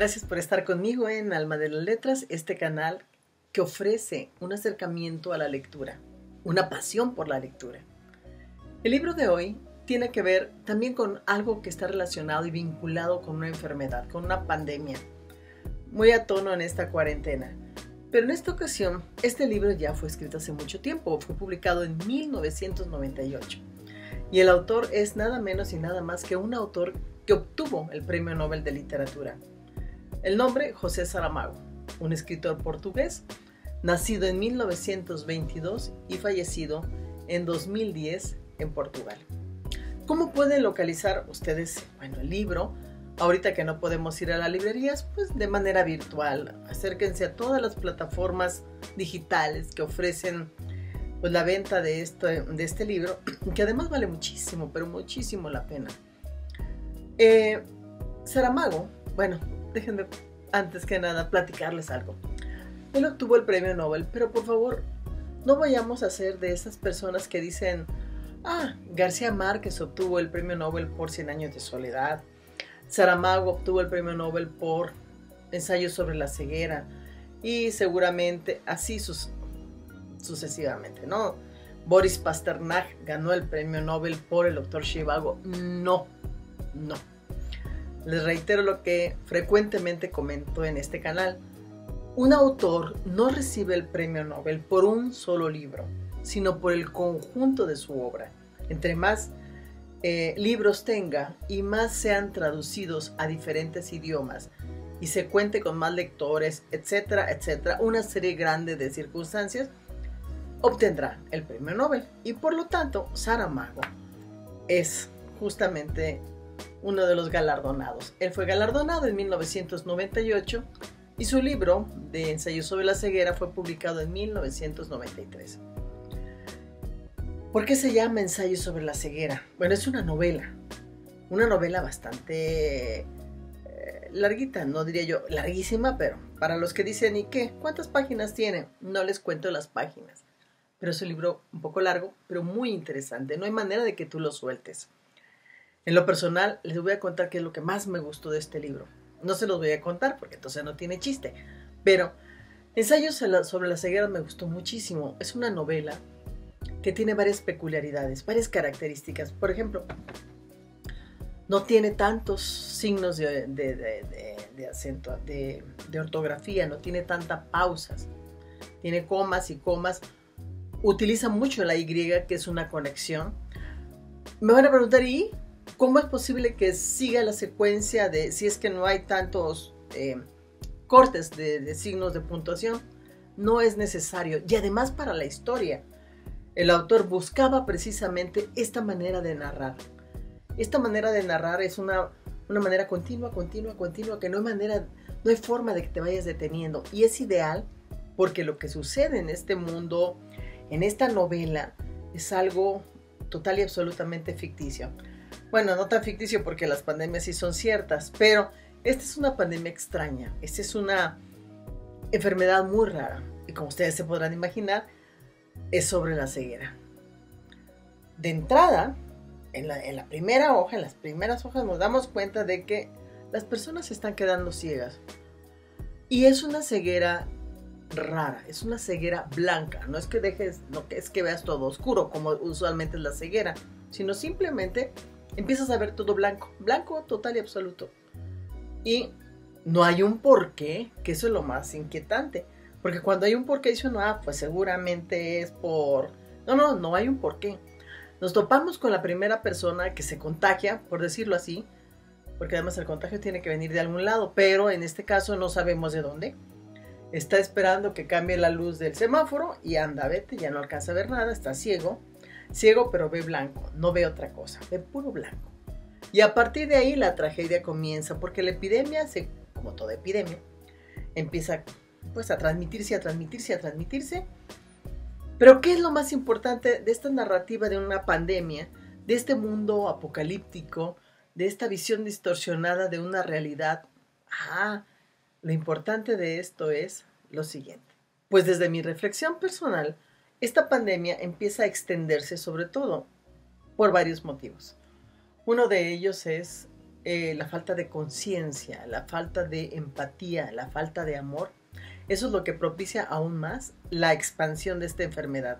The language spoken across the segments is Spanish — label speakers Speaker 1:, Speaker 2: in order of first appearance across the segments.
Speaker 1: Gracias por estar conmigo en Alma de las Letras, este canal que ofrece un acercamiento a la lectura, una pasión por la lectura. El libro de hoy tiene que ver también con algo que está relacionado y vinculado con una enfermedad, con una pandemia, muy a tono en esta cuarentena. Pero en esta ocasión, este libro ya fue escrito hace mucho tiempo, fue publicado en 1998. Y el autor es nada menos y nada más que un autor que obtuvo el Premio Nobel de Literatura. El nombre, José Saramago, un escritor portugués, nacido en 1922 y fallecido en 2010 en Portugal. ¿Cómo pueden localizar ustedes, bueno, el libro? Ahorita que no podemos ir a las librerías, pues de manera virtual. Acérquense a todas las plataformas digitales que ofrecen pues, la venta de, esto, de este libro, que además vale muchísimo, pero muchísimo la pena. Eh, Saramago, bueno, déjenme antes que nada platicarles algo. Él obtuvo el premio Nobel, pero por favor, no vayamos a ser de esas personas que dicen, ah, García Márquez obtuvo el premio Nobel por Cien años de soledad, Saramago obtuvo el premio Nobel por ensayos sobre la ceguera y seguramente así sucesivamente, ¿no? Boris Pasternak ganó el premio Nobel por el doctor Shivago. No, no. Les reitero lo que frecuentemente comento en este canal. Un autor no recibe el premio Nobel por un solo libro, sino por el conjunto de su obra. Entre más eh, libros tenga y más sean traducidos a diferentes idiomas y se cuente con más lectores, etcétera, etcétera, una serie grande de circunstancias, obtendrá el premio Nobel. Y por lo tanto, Saramago es justamente uno de los galardonados. Él fue galardonado en 1998 y su libro de ensayos sobre la ceguera fue publicado en 1993. ¿Por qué se llama Ensayo sobre la ceguera? Bueno, es una novela, una novela bastante eh, larguita, no diría yo larguísima, pero para los que dicen, ¿y qué? ¿Cuántas páginas tiene? No les cuento las páginas, pero es un libro un poco largo, pero muy interesante, no hay manera de que tú lo sueltes. En lo personal, les voy a contar qué es lo que más me gustó de este libro. No se los voy a contar porque entonces no tiene chiste, pero Ensayos sobre la ceguera me gustó muchísimo. Es una novela que tiene varias peculiaridades, varias características. Por ejemplo, no tiene tantos signos de, de, acento, de, ortografía, no tiene tantas pausas. Tiene comas y comas. Utiliza mucho la Y, que es una conexión. Me van a preguntar, ¿y ¿Cómo es posible que siga la secuencia de si es que no hay tantos eh, cortes de, signos de puntuación? No es necesario. Y además para la historia, el autor buscaba precisamente esta manera de narrar. Esta manera de narrar es una, una manera continua, continua, continua, que no hay manera, no hay forma de que te vayas deteniendo. Y es ideal porque lo que sucede en este mundo, en esta novela, es algo total y absolutamente ficticio. Bueno, no tan ficticio porque las pandemias sí son ciertas, pero esta es una pandemia extraña. Esta es una enfermedad muy rara. Y como ustedes se podrán imaginar, es sobre la ceguera. De entrada, en la, primera hoja, en las primeras hojas, nos damos cuenta de que las personas se están quedando ciegas. Y es una ceguera rara, es una ceguera blanca. No es que dejes, no es que veas todo oscuro, como usualmente es la ceguera, sino simplemente empiezas a ver todo blanco, blanco total y absoluto. Y no hay un porqué, que eso es lo más inquietante. Porque cuando hay un porqué, dice uno, ah, pues seguramente es por... No, no, no hay un porqué. Nos topamos con la primera persona que se contagia, por decirlo así, porque además el contagio tiene que venir de algún lado, pero en este caso no sabemos de dónde. Está esperando que cambie la luz del semáforo y anda, vete, ya no alcanza a ver nada, está ciego ciego pero ve blanco, no ve otra cosa, ve puro blanco. Y a partir de ahí la tragedia comienza, porque la epidemia, como toda epidemia, empieza pues a transmitirse, a transmitirse, a transmitirse. Pero ¿qué es lo más importante de esta narrativa de una pandemia, de este mundo apocalíptico, de esta visión distorsionada de una realidad? Ah, lo importante de esto es lo siguiente. Pues desde mi reflexión personal, esta pandemia empieza a extenderse sobre todo por varios motivos. Uno de ellos es eh, la falta de conciencia, la falta de empatía, la falta de amor, eso es lo que propicia aún más la expansión de esta enfermedad.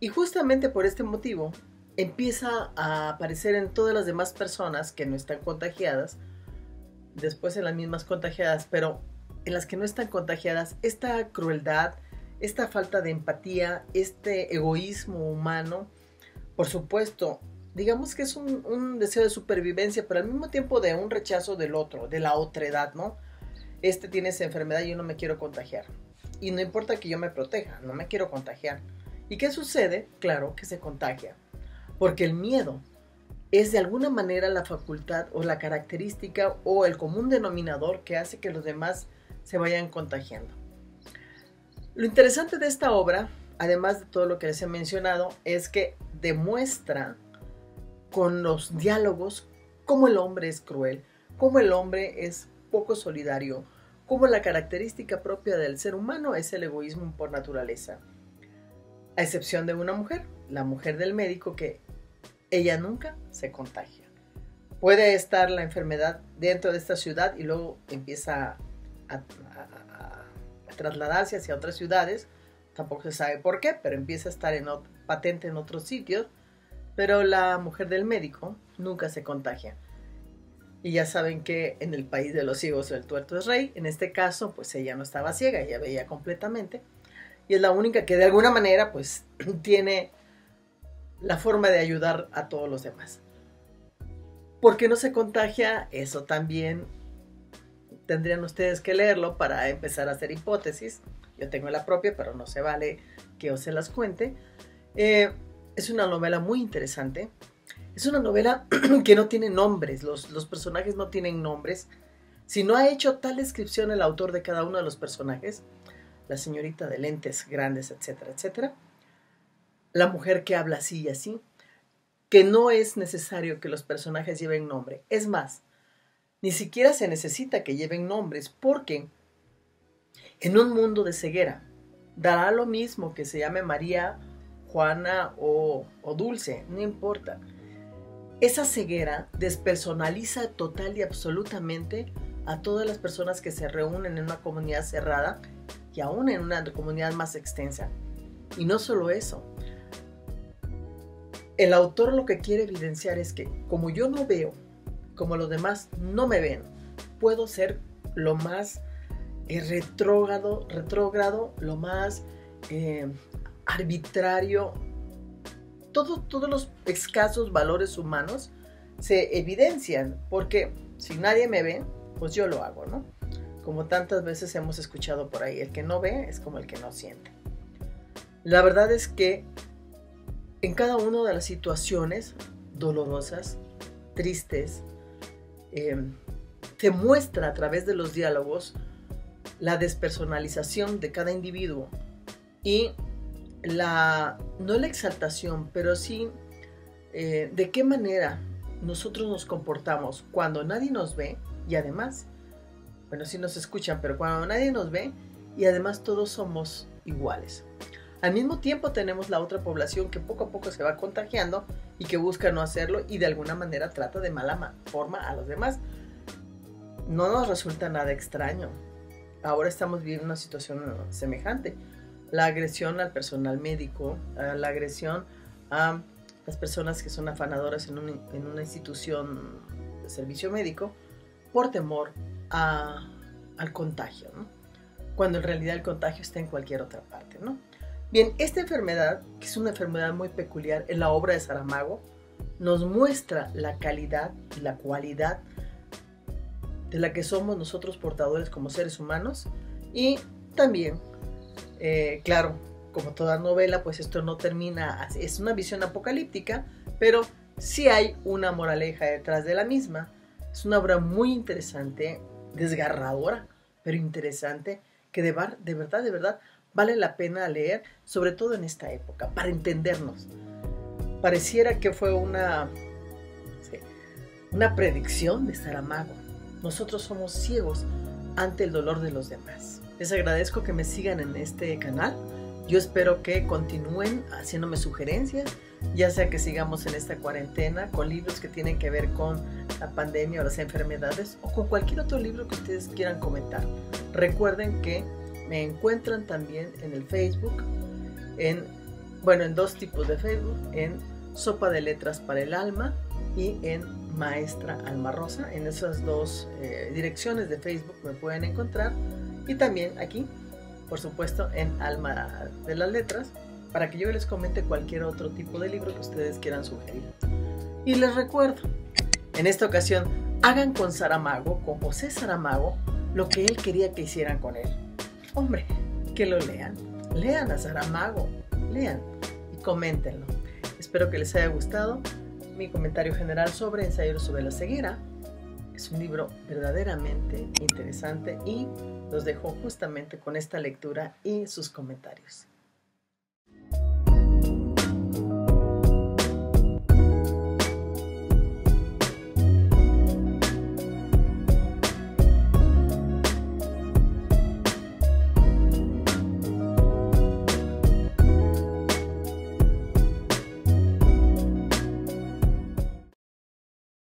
Speaker 1: Y justamente por este motivo empieza a aparecer en todas las demás personas que no están contagiadas, después en las mismas contagiadas, pero en las que no están contagiadas, esta crueldad, esta falta de empatía, este egoísmo humano, por supuesto, digamos que es un, deseo de supervivencia, pero al mismo tiempo de un rechazo del otro, de la otredad, ¿no? Este tiene esa enfermedad y yo no me quiero contagiar. Y no importa que yo me proteja, no me quiero contagiar. ¿Y qué sucede? Claro que se contagia. Porque el miedo es de alguna manera la facultad o la característica o el común denominador que hace que los demás se vayan contagiando. Lo interesante de esta obra, además de todo lo que les he mencionado, es que demuestra con los diálogos cómo el hombre es cruel, cómo el hombre es poco solidario, cómo la característica propia del ser humano es el egoísmo por naturaleza. A excepción de una mujer, la mujer del médico, que ella nunca se contagia. Puede estar la enfermedad dentro de esta ciudad y luego empieza a, trasladarse hacia otras ciudades. Tampoco se sabe por qué, pero empieza a estar en, patente en otros sitios. Pero la mujer del médico nunca se contagia. Y ya saben que en el país de los ciegos el tuerto es rey. En este caso, pues ella no estaba ciega, ella veía completamente. Y es la única que de alguna manera, pues, tiene la forma de ayudar a todos los demás. ¿Por qué no se contagia? Eso también tendrían ustedes que leerlo para empezar a hacer hipótesis. Yo tengo la propia, pero no se vale que os se las cuente. Eh, es una novela muy interesante. Es una novela que no tiene nombres, los, los personajes no tienen nombres. Si no ha hecho tal descripción el autor de cada uno de los personajes, la señorita de lentes grandes, etcétera, etcétera, la mujer que habla así y así, que no es necesario que los personajes lleven nombre. Es más, ni siquiera se necesita que lleven nombres porque en un mundo de ceguera dará lo mismo que se llame María, Juana o, Dulce, no importa. Esa ceguera despersonaliza total y absolutamente a todas las personas que se reúnen en una comunidad cerrada y aún en una comunidad más extensa. Y no solo eso, el autor lo que quiere evidenciar es que como yo no veo, como los demás no me ven, puedo ser lo más eh, retrógrado, retrógrado, lo más eh, arbitrario. todos los escasos valores humanos se evidencian porque si nadie me ve, pues yo lo hago, ¿no? Como tantas veces hemos escuchado por ahí, el que no ve es como el que no siente. La verdad es que en cada una de las situaciones dolorosas, tristes, eh, te muestra a través de los diálogos la despersonalización de cada individuo y la, no la exaltación, pero sí eh, de qué manera nosotros nos comportamos cuando nadie nos ve y además, bueno, sí nos escuchan, pero cuando nadie nos ve y además todos somos iguales. Al mismo tiempo tenemos la otra población que poco a poco se va contagiando y que busca no hacerlo y de alguna manera trata de mala forma a los demás. No nos resulta nada extraño. Ahora estamos viviendo una situación semejante. La agresión al personal médico, la agresión a las personas que son afanadoras en, una institución de servicio médico por temor al contagio, cuando en realidad el contagio está en cualquier otra parte. ¿no? Bien, esta enfermedad, que es una enfermedad muy peculiar en la obra de Saramago, nos muestra la calidad y la cualidad de la que somos nosotros portadores como seres humanos y también, eh, claro, como toda novela, pues esto no termina, es una visión apocalíptica, pero sí hay una moraleja detrás de la misma. Es una obra muy interesante, desgarradora, pero interesante, que de, de verdad, de verdad, vale la pena leer, sobre todo en esta época, para entendernos. Pareciera que fue una, una predicción de Saramago. Nosotros somos ciegos ante el dolor de los demás. Les agradezco que me sigan en este canal. Yo espero que continúen haciéndome sugerencias, ya sea que sigamos en esta cuarentena con libros que tienen que ver con la pandemia o las enfermedades o con cualquier otro libro que ustedes quieran comentar. Recuerden que me encuentran también en el Facebook, en, bueno, en dos tipos de Facebook, en Sopa de Letras para el Alma y en Maestra Alma Rosa. En esas dos eh, direcciones de Facebook me pueden encontrar y también aquí, por supuesto, en Alma de las Letras para que yo les comente cualquier otro tipo de libro que ustedes quieran sugerir. Y les recuerdo, en esta ocasión, hagan con Saramago, con José Saramago, lo que él quería que hicieran con él. Hombre, que lo lean. Lean a Saramago, lean y coméntenlo. Espero que les haya gustado mi comentario general sobre Ensayos sobre la ceguera. Es un libro verdaderamente interesante y los dejo justamente con esta lectura y sus comentarios.